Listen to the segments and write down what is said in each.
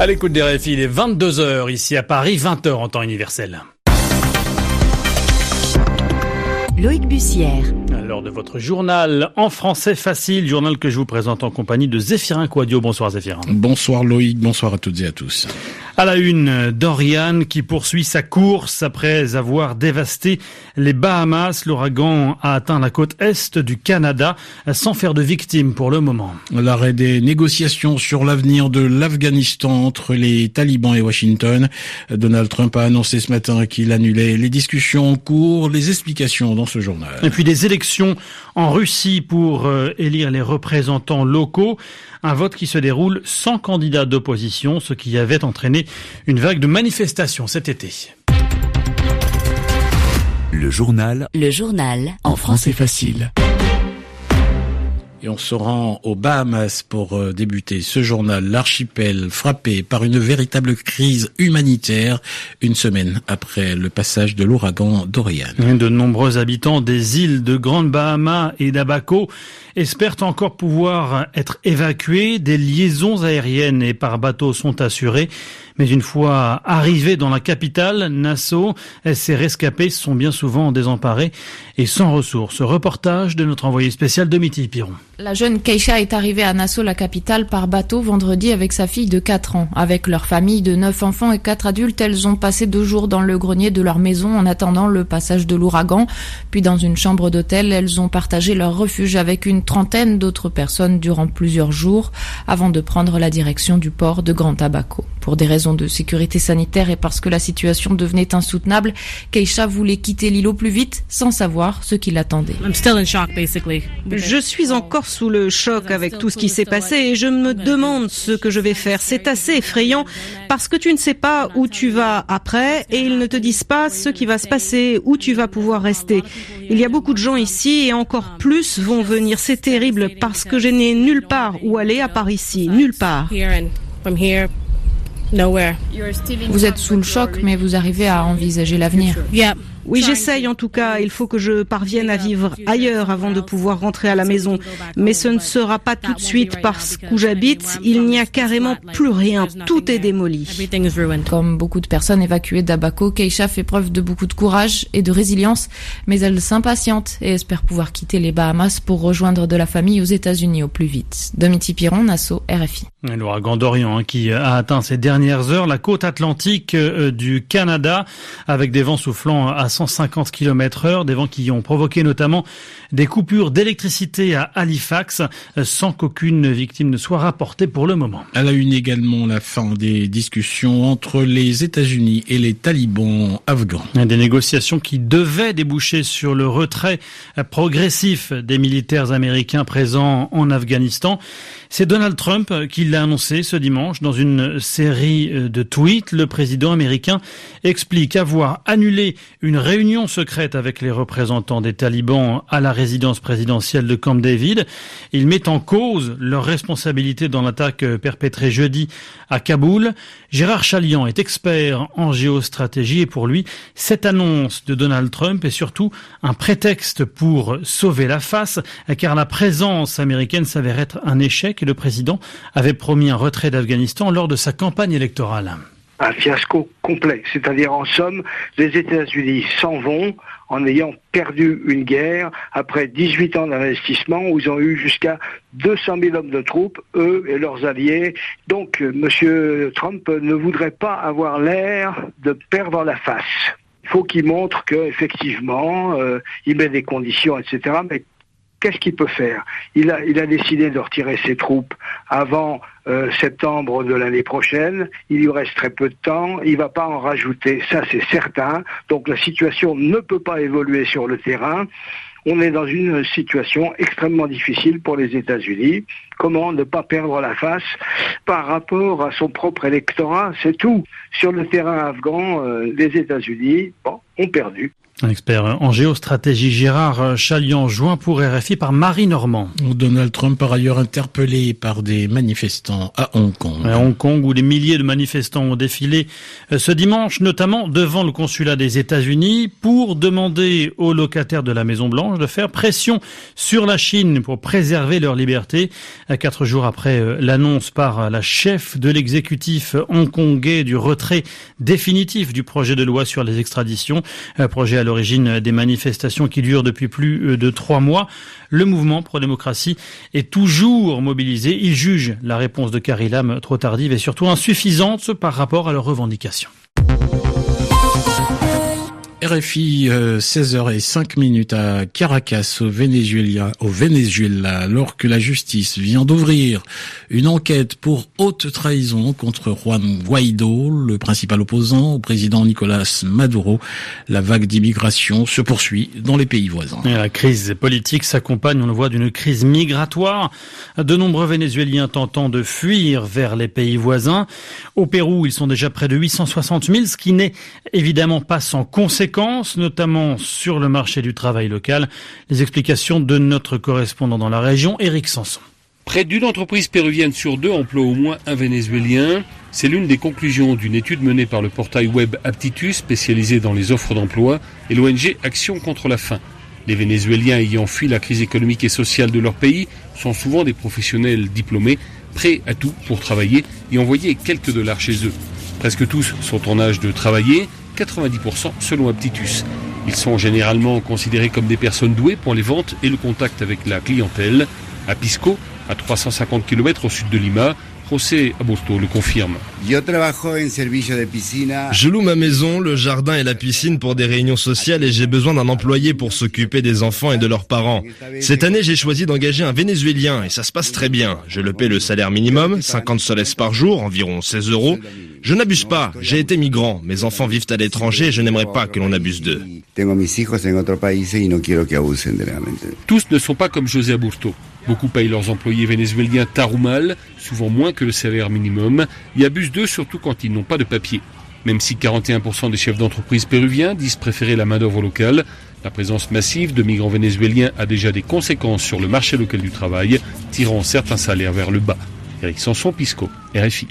À l'écoute des RFI, il est 22h ici à Paris, 20h en temps universel. Loïc Bussière. Lors de votre journal en français facile, journal que je vous présente en compagnie de Zéphirin Quadio. Bonsoir Zéphirin. Bonsoir Loïc, bonsoir à toutes et à tous. À la une, Dorian qui poursuit sa course après avoir dévasté les Bahamas. L'ouragan a atteint la côte est du Canada sans faire de victimes pour le moment. L'arrêt des négociations sur l'avenir de l'Afghanistan entre les talibans et Washington. Donald Trump a annoncé ce matin qu'il annulait les discussions en cours, les explications dans ce journal. Et puis des élections en Russie pour euh, élire les représentants locaux. Un vote qui se déroule sans candidat d'opposition, ce qui avait entraîné une vague de manifestations cet été. Le journal. Le journal. En français facile. Et on se rend aux Bahamas pour euh, débuter ce journal. L'archipel frappé par une véritable crise humanitaire une semaine après le passage de l'ouragan Dorian. De nombreux habitants des îles de Grande Bahama et d'Abaco espèrent encore pouvoir être évacués. Des liaisons aériennes et par bateau sont assurées. Mais une fois arrivés dans la capitale, Nassau, ces rescapés sont bien souvent désemparés et sans ressources. Reportage de notre envoyé spécial Domiti Piron. La jeune Keisha est arrivée à Nassau, la capitale, par bateau vendredi avec sa fille de 4 ans. Avec leur famille de 9 enfants et 4 adultes, elles ont passé deux jours dans le grenier de leur maison en attendant le passage de l'ouragan. Puis dans une chambre d'hôtel, elles ont partagé leur refuge avec une trentaine d'autres personnes durant plusieurs jours avant de prendre la direction du port de Grand Tabaco. Pour des raisons de sécurité sanitaire et parce que la situation devenait insoutenable, Keisha voulait quitter l'île au plus vite sans savoir ce qui l'attendait. Je suis encore sous le choc avec tout ce qui s'est passé et je me demande ce que je vais faire. C'est assez effrayant parce que tu ne sais pas où tu vas après et ils ne te disent pas ce qui va se passer, où tu vas pouvoir rester. Il y a beaucoup de gens ici et encore plus vont venir. C'est terrible parce que je n'ai nulle part où aller à part ici, nulle part. Vous êtes sous le choc, mais vous arrivez à envisager l'avenir. Oui, j'essaye en tout cas. Il faut que je parvienne à vivre ailleurs avant de pouvoir rentrer à la maison. Mais ce ne sera pas tout de suite parce qu'où j'habite, il n'y a carrément plus rien. Tout est démoli. Comme beaucoup de personnes évacuées d'Abaco, Keisha fait preuve de beaucoup de courage et de résilience, mais elle s'impatiente et espère pouvoir quitter les Bahamas pour rejoindre de la famille aux États-Unis au plus vite. Domiti Piron, Nassau, RFI. L'ouragan d'Orient hein, qui a atteint ces dernières heures la côte atlantique euh, du Canada avec des vents soufflant à 150 km heure, des vents qui ont provoqué notamment des coupures d'électricité à Halifax euh, sans qu'aucune victime ne soit rapportée pour le moment. Elle a une également la fin des discussions entre les États-Unis et les talibans afghans. Des négociations qui devaient déboucher sur le retrait progressif des militaires américains présents en Afghanistan. C'est Donald Trump qui l'a annoncé ce dimanche dans une série de tweets. Le président américain explique avoir annulé une réunion secrète avec les représentants des talibans à la résidence présidentielle de Camp David. Il met en cause leur responsabilité dans l'attaque perpétrée jeudi à Kaboul. Gérard Chalian est expert en géostratégie et pour lui, cette annonce de Donald Trump est surtout un prétexte pour sauver la face car la présence américaine s'avère être un échec et le président avait promis un retrait d'Afghanistan lors de sa campagne électorale. Un fiasco complet, c'est-à-dire en somme, les États-Unis s'en vont en ayant perdu une guerre après 18 ans d'investissement où ils ont eu jusqu'à 200 000 hommes de troupes, eux et leurs alliés. Donc M. Trump ne voudrait pas avoir l'air de perdre la face. Il faut qu'il montre qu'effectivement, euh, il met des conditions, etc. qu'est-ce qu'il peut faire? Il a, décidé de retirer ses troupes avant euh, septembre de l'année prochaine. Il lui reste très peu de temps. Il ne va pas en rajouter, ça c'est certain. Donc la situation ne peut pas évoluer sur le terrain. On est dans une situation extrêmement difficile pour les États-Unis. Comment ne pas perdre la face par rapport à son propre électorat? C'est tout. Sur le terrain afghan, euh, les États-Unis ont perdu. Un expert en géostratégie, Gérard Chalian, joint pour RFI par Marie Normand. Donald Trump, par ailleurs interpellé par des manifestants à Hong Kong. À Hong Kong, où des milliers de manifestants ont défilé euh, ce dimanche, notamment devant le consulat des États-Unis, pour demander aux locataires de la Maison-Blanche de faire pression sur la Chine pour préserver leur liberté. Quatre jours après euh, l'annonce par la chef de l'exécutif hongkongais du retrait définitif du projet de loi sur les extraditions, projet à l'origine des manifestations qui durent depuis plus de trois mois. Le mouvement pro-démocratie est toujours mobilisé. Il juge la réponse de Carrie Lam trop tardive et surtout insuffisante par rapport à leurs revendications. RFI, 16h05 minutes à Caracas, au Venezuela, au Venezuela, alors que la justice vient d'ouvrir une enquête pour haute trahison contre Juan Guaido, le principal opposant au président Nicolas Maduro. La vague d'immigration se poursuit dans les pays voisins. la crise politique s'accompagne, on le voit, d'une crise migratoire. De nombreux Vénézuéliens tentant de fuir vers les pays voisins. Au Pérou, ils sont déjà près de 860 000, ce qui n'est évidemment pas sans conséquence notamment sur le marché du travail local. Les explications de notre correspondant dans la région, Eric Sanson. Près d'une entreprise péruvienne sur deux emploie au moins un Vénézuélien. C'est l'une des conclusions d'une étude menée par le portail web Aptitus, spécialisé dans les offres d'emploi, et l'ONG Action contre la faim. Les Vénézuéliens ayant fui la crise économique et sociale de leur pays sont souvent des professionnels diplômés, prêts à tout pour travailler et envoyer quelques dollars chez eux. Presque tous sont en âge de travailler, 90% selon Aptitus. Ils sont généralement considérés comme des personnes douées pour les ventes et le contact avec la clientèle. À Pisco, à 350 km au sud de Lima, José Abusto le confirme. Je loue ma maison, le jardin et la piscine pour des réunions sociales et j'ai besoin d'un employé pour s'occuper des enfants et de leurs parents. Cette année, j'ai choisi d'engager un Vénézuélien et ça se passe très bien. Je le paie le salaire minimum, 50 soles par jour, environ 16 euros. Je n'abuse pas, j'ai été migrant, mes enfants vivent à l'étranger et je n'aimerais pas que l'on abuse d'eux. Tous ne sont pas comme José Aburto. Beaucoup payent leurs employés vénézuéliens tard ou mal, souvent moins que le salaire minimum, et abusent d'eux surtout quand ils n'ont pas de papier. Même si 41% des chefs d'entreprise péruviens disent préférer la main-d'œuvre locale, la présence massive de migrants vénézuéliens a déjà des conséquences sur le marché local du travail, tirant certains salaires vers le bas. Eric Sanson, Pisco, RFI.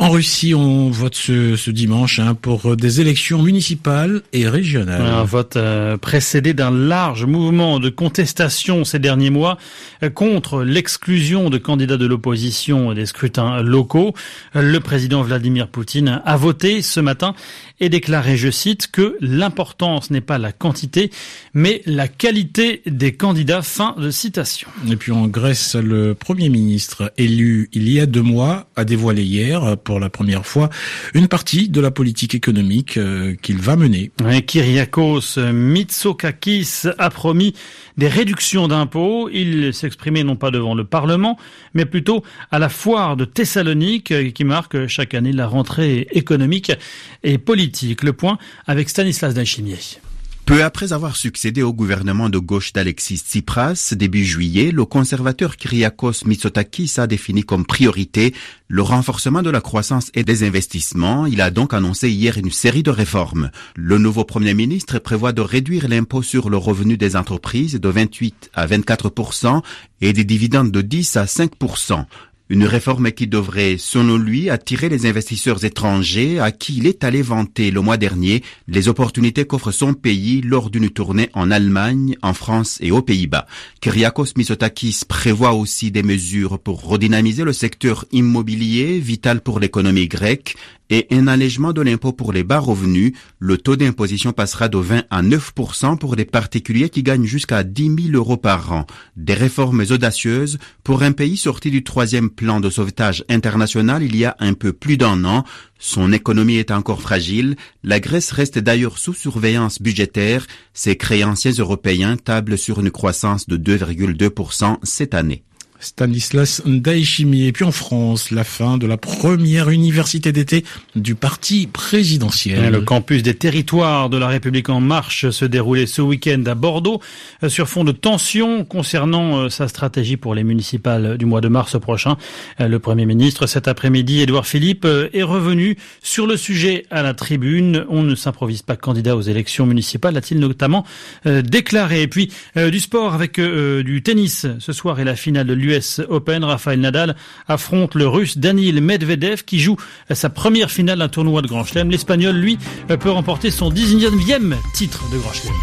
En Russie, on vote ce, ce dimanche hein, pour des élections municipales et régionales. Un vote euh, précédé d'un large mouvement de contestation ces derniers mois euh, contre l'exclusion de candidats de l'opposition des scrutins locaux. Le président Vladimir Poutine a voté ce matin et déclaré, je cite, que l'importance n'est pas la quantité, mais la qualité des candidats. Fin de citation. Et puis en Grèce, le Premier ministre élu il y a deux mois a dévoilé hier, pour la première fois, une partie de la politique économique euh, qu'il va mener. Kyriakos Mitsotakis a promis des réductions d'impôts. Il s'exprimait non pas devant le Parlement, mais plutôt à la foire de Thessalonique qui marque chaque année la rentrée économique et politique. Le point avec Stanislas Dachimier. Peu après avoir succédé au gouvernement de gauche d'Alexis Tsipras, début juillet, le conservateur Kyriakos Mitsotakis a défini comme priorité le renforcement de la croissance et des investissements. Il a donc annoncé hier une série de réformes. Le nouveau Premier ministre prévoit de réduire l'impôt sur le revenu des entreprises de 28 à 24% et des dividendes de 10 à 5 une réforme qui devrait, selon lui, attirer les investisseurs étrangers à qui il est allé vanter le mois dernier les opportunités qu'offre son pays lors d'une tournée en Allemagne, en France et aux Pays-Bas. Kyriakos Mitsotakis prévoit aussi des mesures pour redynamiser le secteur immobilier, vital pour l'économie grecque, et un allègement de l'impôt pour les bas revenus, le taux d'imposition passera de 20 à 9 pour les particuliers qui gagnent jusqu'à 10 000 euros par an. Des réformes audacieuses pour un pays sorti du troisième plan de sauvetage international il y a un peu plus d'un an. Son économie est encore fragile. La Grèce reste d'ailleurs sous surveillance budgétaire. Ses créanciers européens tablent sur une croissance de 2,2% cette année. Stanislas Ndaichimi. Et puis en France, la fin de la première université d'été du parti présidentiel. Le campus des territoires de la République en marche se déroulait ce week-end à Bordeaux euh, sur fond de tensions concernant euh, sa stratégie pour les municipales du mois de mars prochain. Euh, le Premier ministre, cet après-midi, Édouard Philippe, est revenu sur le sujet à la tribune. On ne s'improvise pas candidat aux élections municipales, a-t-il notamment déclaré. Et puis du sport avec du tennis ce soir et la finale de l'US Open. Rafael Nadal affronte le russe Daniil Medvedev qui joue sa première finale d'un tournoi de Grand Chelem. L'Espagnol, lui, peut remporter son 19e titre de Grand Chelem.